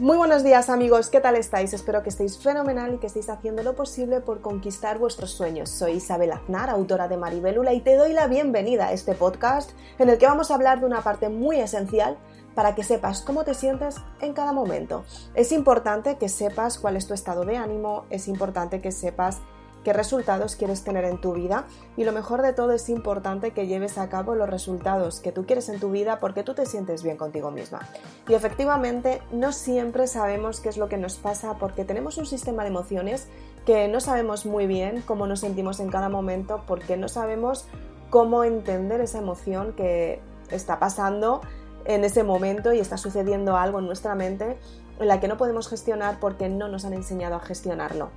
Muy buenos días amigos, ¿qué tal estáis? Espero que estéis fenomenal y que estéis haciendo lo posible por conquistar vuestros sueños. Soy Isabel Aznar, autora de Maribelula, y te doy la bienvenida a este podcast en el que vamos a hablar de una parte muy esencial para que sepas cómo te sientes en cada momento. Es importante que sepas cuál es tu estado de ánimo, es importante que sepas qué resultados quieres tener en tu vida y lo mejor de todo es importante que lleves a cabo los resultados que tú quieres en tu vida porque tú te sientes bien contigo misma. Y efectivamente no siempre sabemos qué es lo que nos pasa porque tenemos un sistema de emociones que no sabemos muy bien cómo nos sentimos en cada momento porque no sabemos cómo entender esa emoción que está pasando en ese momento y está sucediendo algo en nuestra mente en la que no podemos gestionar porque no nos han enseñado a gestionarlo.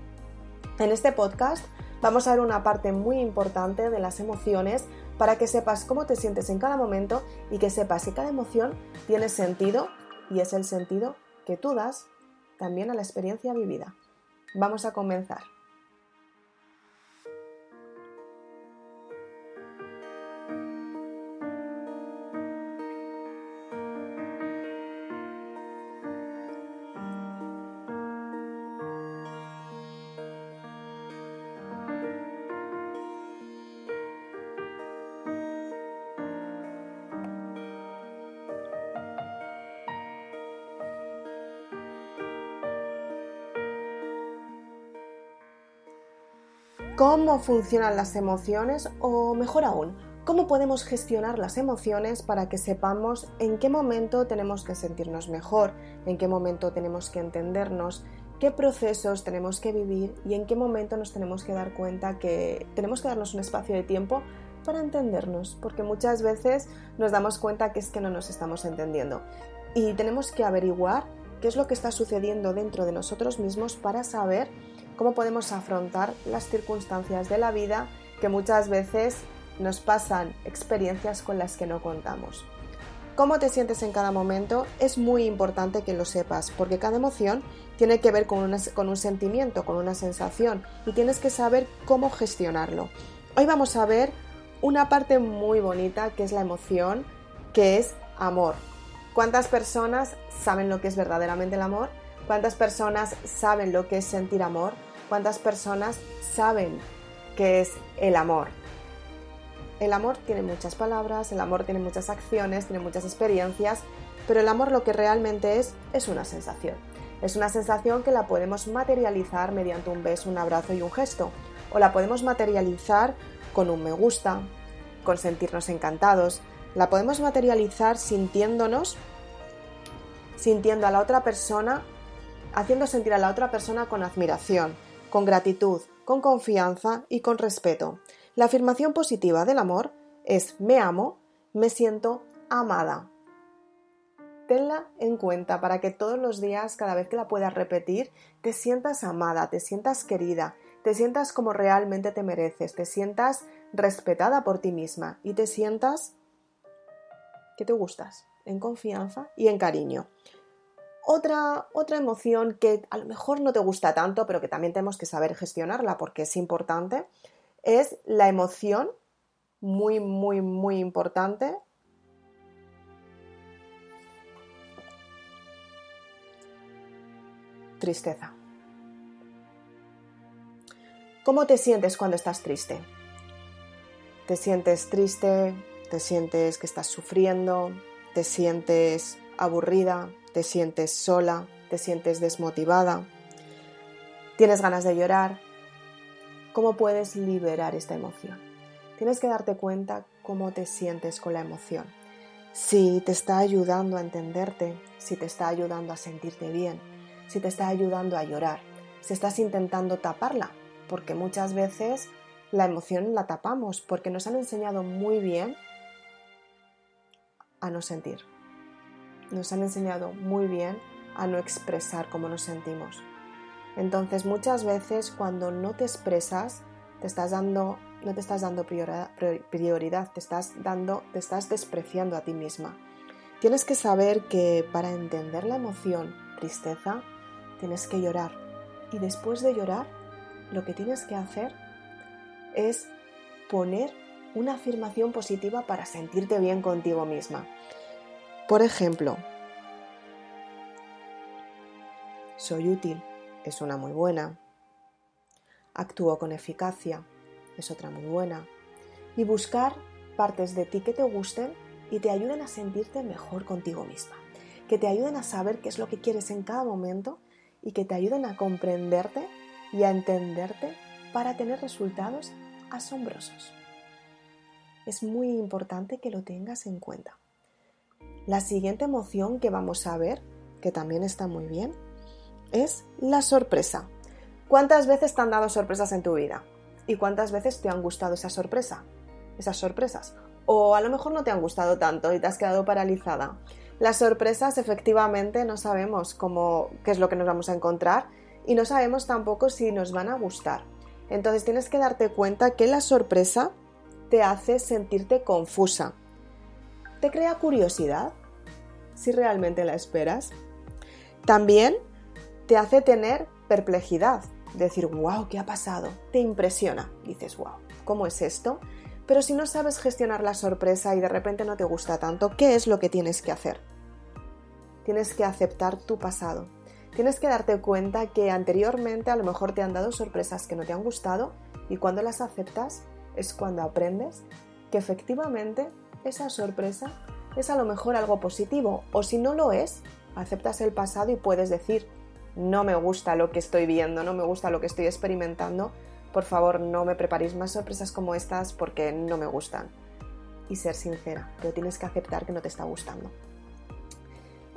En este podcast vamos a ver una parte muy importante de las emociones para que sepas cómo te sientes en cada momento y que sepas que cada emoción tiene sentido y es el sentido que tú das también a la experiencia vivida. Vamos a comenzar. Cómo funcionan las emociones o mejor aún, cómo podemos gestionar las emociones para que sepamos en qué momento tenemos que sentirnos mejor, en qué momento tenemos que entendernos, qué procesos tenemos que vivir y en qué momento nos tenemos que dar cuenta que tenemos que darnos un espacio de tiempo para entendernos, porque muchas veces nos damos cuenta que es que no nos estamos entendiendo. Y tenemos que averiguar qué es lo que está sucediendo dentro de nosotros mismos para saber cómo podemos afrontar las circunstancias de la vida que muchas veces nos pasan experiencias con las que no contamos. Cómo te sientes en cada momento es muy importante que lo sepas, porque cada emoción tiene que ver con, un sentimiento, con una sensación, y tienes que saber cómo gestionarlo. Hoy vamos a ver una parte muy bonita que es la emoción, que es amor. ¿Cuántas personas saben lo que es verdaderamente el amor? ¿Cuántas personas saben lo que es sentir amor? ¿Cuántas personas saben qué es el amor? El amor tiene muchas palabras, el amor tiene muchas acciones, tiene muchas experiencias, pero el amor lo que realmente es es una sensación. Es una sensación que la podemos materializar mediante un beso, un abrazo y un gesto, o la podemos materializar con un me gusta, con sentirnos encantados, la podemos materializar sintiéndonos, sintiendo a la otra persona, haciendo sentir a la otra persona con admiración, con gratitud, con confianza y con respeto. La afirmación positiva del amor es me amo, me siento amada. Tenla en cuenta para que todos los días, cada vez que la puedas repetir, te sientas amada, te sientas querida, te sientas como realmente te mereces, te sientas respetada por ti misma y te sientas que te gustas, en confianza y en cariño. Otra, otra emoción que a lo mejor no te gusta tanto, pero que también tenemos que saber gestionarla porque es importante, es la emoción, muy, muy, muy importante, tristeza. ¿Cómo te sientes cuando estás triste? ¿Te sientes triste? ¿Te sientes que estás sufriendo? ¿Te sientes aburrida? Te sientes sola, te sientes desmotivada, tienes ganas de llorar. ¿Cómo puedes liberar esta emoción? Tienes que darte cuenta cómo te sientes con la emoción. Si te está ayudando a entenderte, si te está ayudando a sentirte bien, si te está ayudando a llorar, si estás intentando taparla, porque muchas veces la emoción la tapamos porque nos han enseñado muy bien a no sentir nos han enseñado muy bien a no expresar cómo nos sentimos. Entonces muchas veces cuando no te expresas, te estás dando, no te estás dando prioridad, te estás dando, te estás despreciando a ti misma. Tienes que saber que para entender la emoción tristeza, tienes que llorar. Y después de llorar, lo que tienes que hacer es poner una afirmación positiva para sentirte bien contigo misma. Por ejemplo, Soy útil es una muy buena. Actúo con eficacia es otra muy buena. Y buscar partes de ti que te gusten y te ayuden a sentirte mejor contigo misma. Que te ayuden a saber qué es lo que quieres en cada momento y que te ayuden a comprenderte y a entenderte para tener resultados asombrosos. Es muy importante que lo tengas en cuenta. La siguiente emoción que vamos a ver, que también está muy bien, es la sorpresa. ¿Cuántas veces te han dado sorpresas en tu vida? ¿Y cuántas veces te han gustado esa sorpresa? Esas sorpresas. O a lo mejor no te han gustado tanto y te has quedado paralizada. Las sorpresas efectivamente no sabemos cómo, qué es lo que nos vamos a encontrar y no sabemos tampoco si nos van a gustar. Entonces tienes que darte cuenta que la sorpresa te hace sentirte confusa. Te crea curiosidad si realmente la esperas. También te hace tener perplejidad, decir, wow, ¿qué ha pasado? Te impresiona, dices, wow, ¿cómo es esto? Pero si no sabes gestionar la sorpresa y de repente no te gusta tanto, ¿qué es lo que tienes que hacer? Tienes que aceptar tu pasado. Tienes que darte cuenta que anteriormente a lo mejor te han dado sorpresas que no te han gustado y cuando las aceptas es cuando aprendes que efectivamente esa sorpresa es a lo mejor algo positivo o si no lo es, aceptas el pasado y puedes decir, no me gusta lo que estoy viendo, no me gusta lo que estoy experimentando, por favor no me preparéis más sorpresas como estas porque no me gustan. Y ser sincera, pero tienes que aceptar que no te está gustando.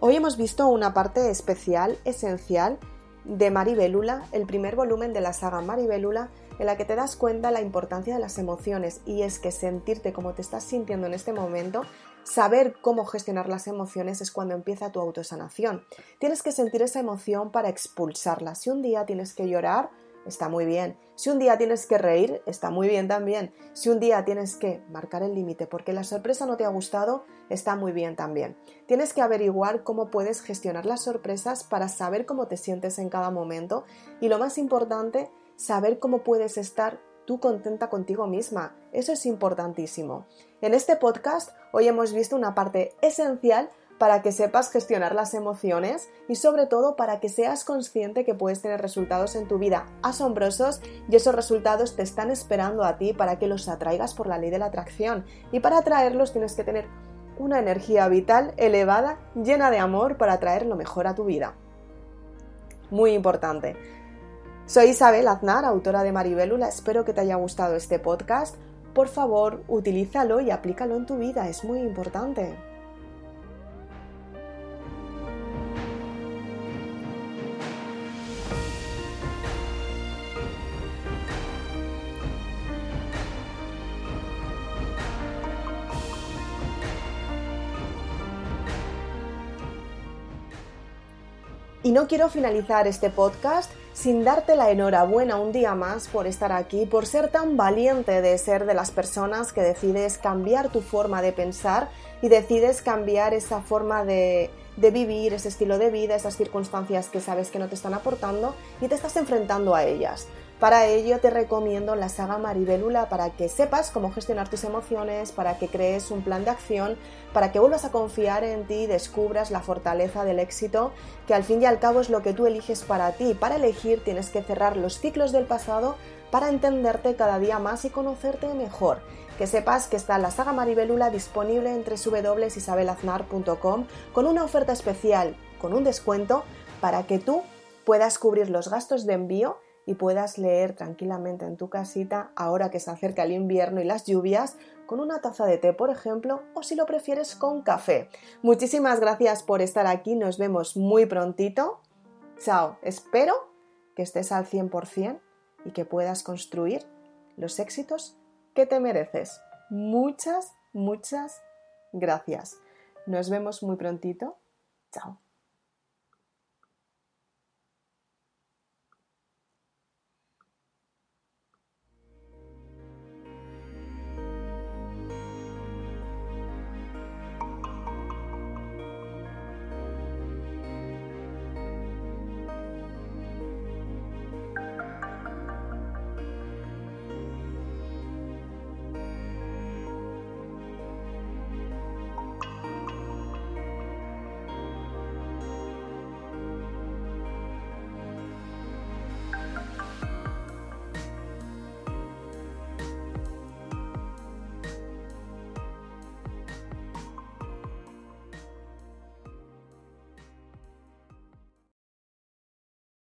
Hoy hemos visto una parte especial, esencial, de Maribélula, el primer volumen de la saga Maribélula, en la que te das cuenta la importancia de las emociones y es que sentirte como te estás sintiendo en este momento Saber cómo gestionar las emociones es cuando empieza tu autosanación. Tienes que sentir esa emoción para expulsarla. Si un día tienes que llorar, está muy bien. Si un día tienes que reír, está muy bien también. Si un día tienes que marcar el límite porque la sorpresa no te ha gustado, está muy bien también. Tienes que averiguar cómo puedes gestionar las sorpresas para saber cómo te sientes en cada momento y lo más importante, saber cómo puedes estar tú contenta contigo misma. Eso es importantísimo. En este podcast hoy hemos visto una parte esencial para que sepas gestionar las emociones y sobre todo para que seas consciente que puedes tener resultados en tu vida asombrosos y esos resultados te están esperando a ti para que los atraigas por la ley de la atracción. Y para atraerlos tienes que tener una energía vital elevada, llena de amor para atraer lo mejor a tu vida. Muy importante. Soy Isabel Aznar, autora de Maribélula. Espero que te haya gustado este podcast. Por favor, utilízalo y aplícalo en tu vida, es muy importante. Y no quiero finalizar este podcast sin darte la enhorabuena un día más por estar aquí, por ser tan valiente de ser de las personas que decides cambiar tu forma de pensar y decides cambiar esa forma de, vivir, ese estilo de vida, esas circunstancias que sabes que no te están aportando y te estás enfrentando a ellas. Para ello te recomiendo la saga Maribélula para que sepas cómo gestionar tus emociones, para que crees un plan de acción, para que vuelvas a confiar en ti y descubras la fortaleza del éxito, que al fin y al cabo es lo que tú eliges para ti. Para elegir tienes que cerrar los ciclos del pasado para entenderte cada día más y conocerte mejor. Que sepas que está la saga Maribélula disponible en www.isabelaznar.com con una oferta especial, con un descuento, para que tú puedas cubrir los gastos de envío y puedas leer tranquilamente en tu casita ahora que se acerca el invierno y las lluvias con una taza de té, por ejemplo, o si lo prefieres con café. Muchísimas gracias por estar aquí, nos vemos muy prontito. Chao, espero que estés al 100% y que puedas construir los éxitos que te mereces. Muchas, muchas gracias. Nos vemos muy prontito. Chao.